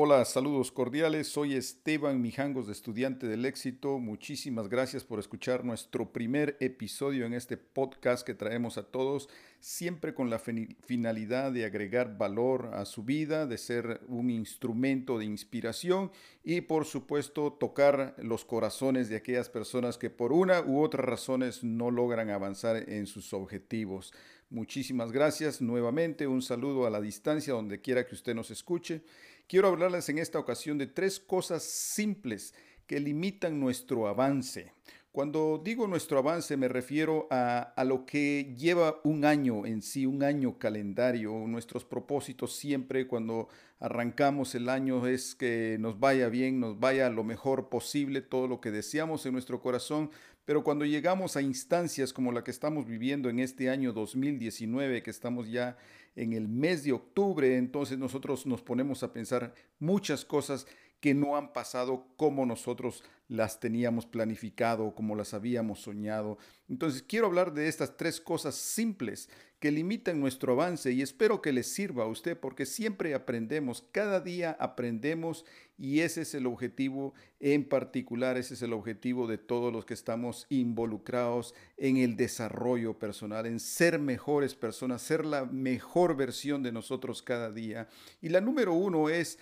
Hola, saludos cordiales. Soy Esteban Mijangos de Estudiante del Éxito. Muchísimas gracias por escuchar nuestro primer episodio en este podcast que traemos a todos, siempre con la finalidad de agregar valor a su vida, de ser un instrumento de inspiración y por supuesto tocar los corazones de aquellas personas que por una u otra razones no logran avanzar en sus objetivos. Muchísimas gracias nuevamente. Un saludo a la distancia donde quiera que usted nos escuche. Quiero hablarles en esta ocasión de tres cosas simples que limitan nuestro avance. Cuando digo nuestro avance me refiero a, lo que lleva un año en sí, un año calendario. Nuestros propósitos siempre cuando arrancamos el año es que nos vaya bien, nos vaya lo mejor posible, todo lo que deseamos en nuestro corazón. Pero cuando llegamos a instancias como la que estamos viviendo en este año 2019, que estamos ya en el mes de octubre, entonces nosotros nos ponemos a pensar muchas cosas que no han pasado como nosotros las teníamos planificado, como las habíamos soñado. Entonces quiero hablar de estas tres cosas simples que limitan nuestro avance y espero que les sirva a usted porque siempre aprendemos, cada día aprendemos y ese es el objetivo en particular, ese es el objetivo de todos los que estamos involucrados en el desarrollo personal, en ser mejores personas, ser la mejor versión de nosotros cada día. Y la número uno es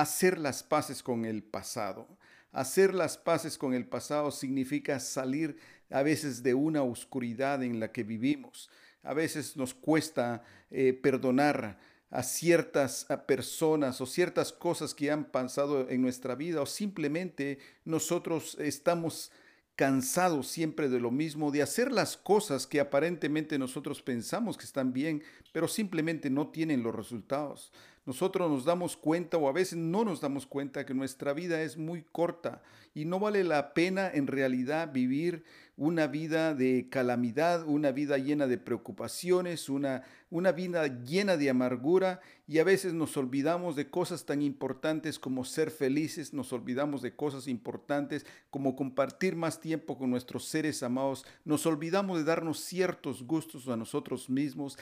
hacer las paces con el pasado. Hacer las paces con el pasado significa salir a veces de una oscuridad en la que vivimos. A veces nos cuesta eh, perdonar a ciertas personas o ciertas cosas que han pasado en nuestra vida o simplemente nosotros estamos cansados siempre de lo mismo, de hacer las cosas que aparentemente nosotros pensamos que están bien, pero simplemente no tienen los resultados nosotros nos damos cuenta o a veces no nos damos cuenta que nuestra vida es muy corta y no vale la pena en realidad vivir una vida de calamidad, una vida llena de preocupaciones, una, una vida llena de amargura y a veces nos olvidamos de cosas tan importantes como ser felices, nos olvidamos de cosas importantes como compartir más tiempo con nuestros seres amados, nos olvidamos de darnos ciertos gustos a nosotros mismos,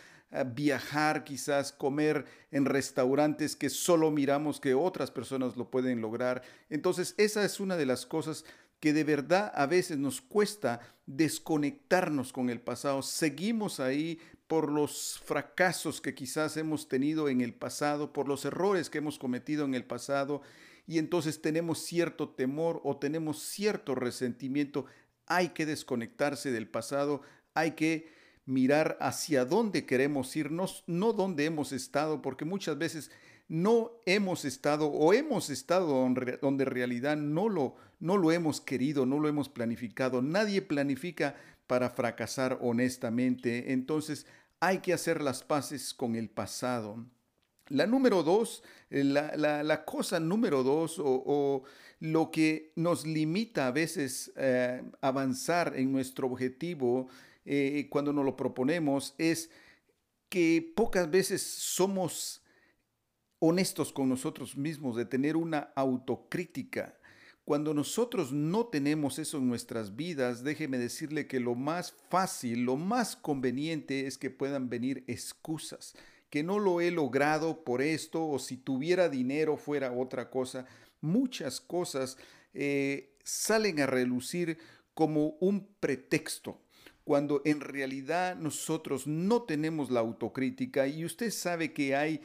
viajar, quizás comer en restaurantes que solo miramos que otras personas lo pueden lograr. Entonces, esa es una de las cosas que de verdad a veces nos cuesta desconectarnos con el pasado. Seguimos ahí por los fracasos que quizás hemos tenido en el pasado, por los errores que hemos cometido en el pasado, y entonces tenemos cierto temor o tenemos cierto resentimiento. Hay que desconectarse del pasado, hay que mirar hacia dónde queremos irnos, no dónde hemos estado, porque muchas veces no hemos estado o hemos estado donde en realidad no lo, no lo hemos querido, no lo hemos planificado. Nadie planifica para fracasar honestamente. Entonces hay que hacer las paces con el pasado. La número dos, eh, la, cosa número dos o, lo que nos limita a veces eh, avanzar en nuestro objetivo eh, cuando nos lo proponemos es que pocas veces somos honestos con nosotros mismos, de tener una autocrítica. Cuando nosotros no tenemos eso en nuestras vidas, déjeme decirle que lo más fácil, lo más conveniente es que puedan venir excusas, que no lo he logrado por esto o si tuviera dinero fuera otra cosa. Muchas cosas eh, salen a relucir como un pretexto cuando en realidad nosotros no tenemos la autocrítica y usted sabe que hay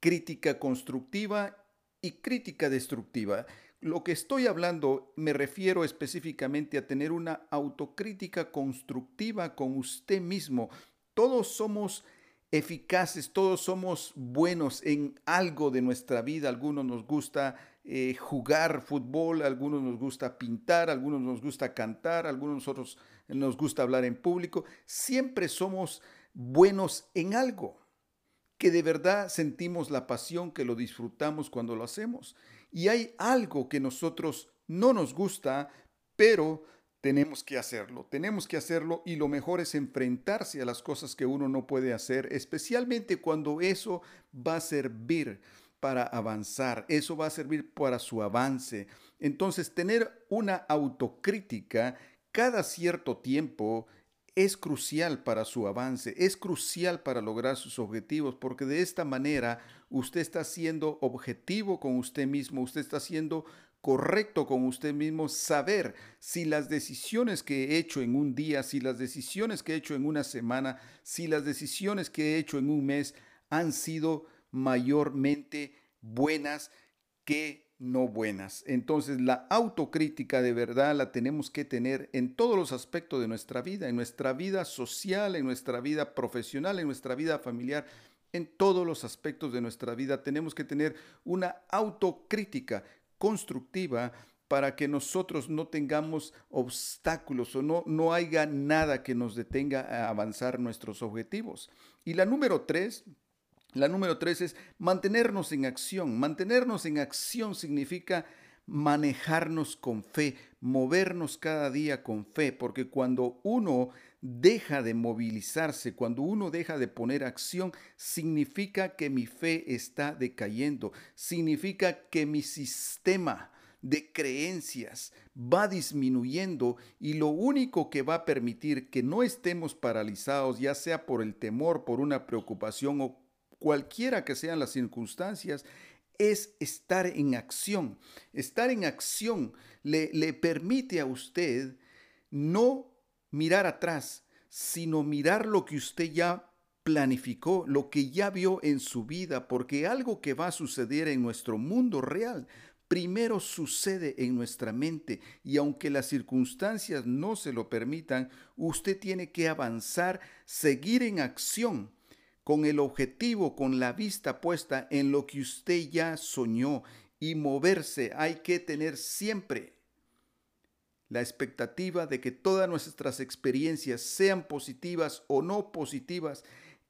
crítica constructiva y crítica destructiva. Lo que estoy hablando me refiero específicamente a tener una autocrítica constructiva con usted mismo. Todos somos eficaces, todos somos buenos en algo de nuestra vida. Algunos nos gusta eh, jugar fútbol, algunos nos gusta pintar, algunos nos gusta cantar, algunos nosotros nos gusta hablar en público. Siempre somos buenos en algo, que de verdad sentimos la pasión, que lo disfrutamos cuando lo hacemos. Y hay algo que nosotros no nos gusta, pero tenemos que hacerlo, tenemos que hacerlo y lo mejor es enfrentarse a las cosas que uno no puede hacer, especialmente cuando eso va a servir para avanzar, eso va a servir para su avance. Entonces, tener una autocrítica cada cierto tiempo es crucial para su avance, es crucial para lograr sus objetivos, porque de esta manera usted está siendo objetivo con usted mismo, usted está siendo correcto con usted mismo, saber si las decisiones que he hecho en un día, si las decisiones que he hecho en una semana, si las decisiones que he hecho en un mes han sido mayormente buenas que no buenas. Entonces la autocrítica de verdad la tenemos que tener en todos los aspectos de nuestra vida, en nuestra vida social, en nuestra vida profesional, en nuestra vida familiar, en todos los aspectos de nuestra vida tenemos que tener una autocrítica constructiva para que nosotros no tengamos obstáculos o no, no haya nada que nos detenga a avanzar nuestros objetivos. Y la número tres, la número tres es mantenernos en acción. Mantenernos en acción significa manejarnos con fe, movernos cada día con fe, porque cuando uno deja de movilizarse, cuando uno deja de poner acción, significa que mi fe está decayendo, significa que mi sistema de creencias va disminuyendo y lo único que va a permitir que no estemos paralizados, ya sea por el temor, por una preocupación o cualquiera que sean las circunstancias, es estar en acción. Estar en acción le, permite a usted no mirar atrás, sino mirar lo que usted ya planificó, lo que ya vio en su vida, porque algo que va a suceder en nuestro mundo real primero sucede en nuestra mente y aunque las circunstancias no se lo permitan, usted tiene que avanzar, seguir en acción con el objetivo, con la vista puesta en lo que usted ya soñó y moverse. Hay que tener siempre la expectativa de que todas nuestras experiencias, sean positivas o no positivas,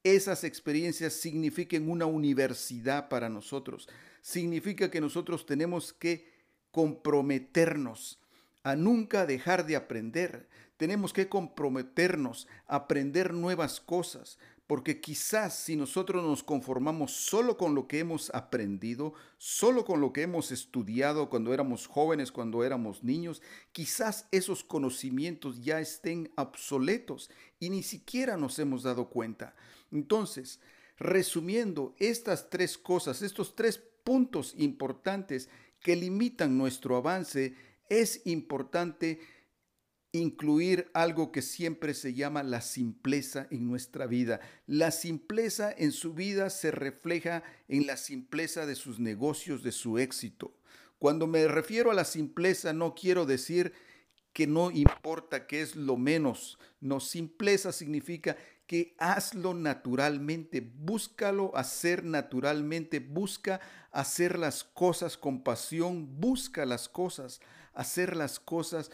esas experiencias signifiquen una universidad para nosotros. Significa que nosotros tenemos que comprometernos a nunca dejar de aprender. Tenemos que comprometernos a aprender nuevas cosas, porque quizás si nosotros nos conformamos solo con lo que hemos aprendido, solo con lo que hemos estudiado cuando éramos jóvenes, cuando éramos niños, quizás esos conocimientos ya estén obsoletos y ni siquiera nos hemos dado cuenta. Entonces, resumiendo estas tres cosas, estos tres puntos importantes que limitan nuestro avance, es importante incluir algo que siempre se llama la simpleza en nuestra vida. La simpleza en su vida se refleja en la simpleza de sus negocios, de su éxito. Cuando me refiero a la simpleza no quiero decir que no importa qué es lo menos. No, simpleza significa que hazlo naturalmente, búscalo hacer naturalmente, busca hacer las cosas con pasión, busca las cosas, hacer las cosas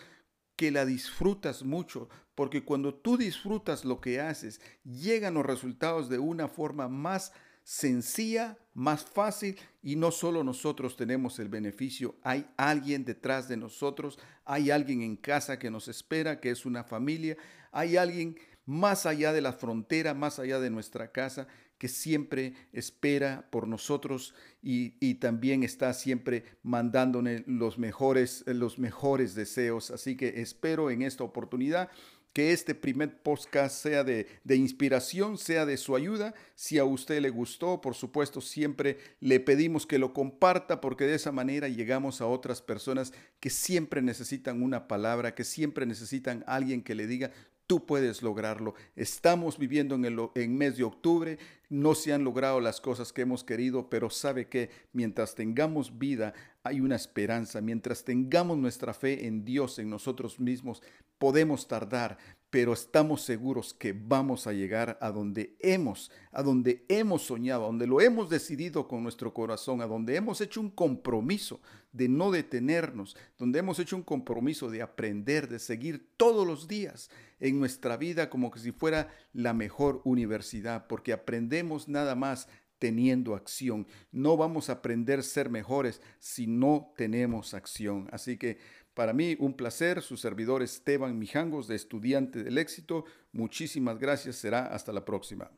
que la disfrutas mucho, porque cuando tú disfrutas lo que haces, llegan los resultados de una forma más sencilla, más fácil y no solo nosotros tenemos el beneficio, hay alguien detrás de nosotros, hay alguien en casa que nos espera, que es una familia, hay alguien más allá de la frontera, más allá de nuestra casa, que siempre espera por nosotros y, también está siempre mandándonos los mejores, los mejores deseos. Así que espero en esta oportunidad que este primer podcast sea de, de, inspiración, sea de su ayuda. Si a usted le gustó, por supuesto, siempre le pedimos que lo comparta porque de esa manera llegamos a otras personas que siempre necesitan una palabra, que siempre necesitan alguien que le diga, Tú puedes lograrlo. Estamos viviendo en el en mes de octubre. No se han logrado las cosas que hemos querido, pero sabe que mientras tengamos vida hay una esperanza. Mientras tengamos nuestra fe en Dios, en nosotros mismos, podemos tardar, pero estamos seguros que vamos a llegar a donde hemos, a donde hemos soñado, a donde lo hemos decidido con nuestro corazón, a donde hemos hecho un compromiso de no detenernos, donde hemos hecho un compromiso de aprender, de seguir todos los días en nuestra vida como que si fuera la mejor universidad, porque aprendemos nada más teniendo acción. No vamos a aprender a ser mejores si no tenemos acción. Así que para mí, un placer, su servidor Esteban Mijangos, de Estudiante del Éxito. Muchísimas gracias, será hasta la próxima.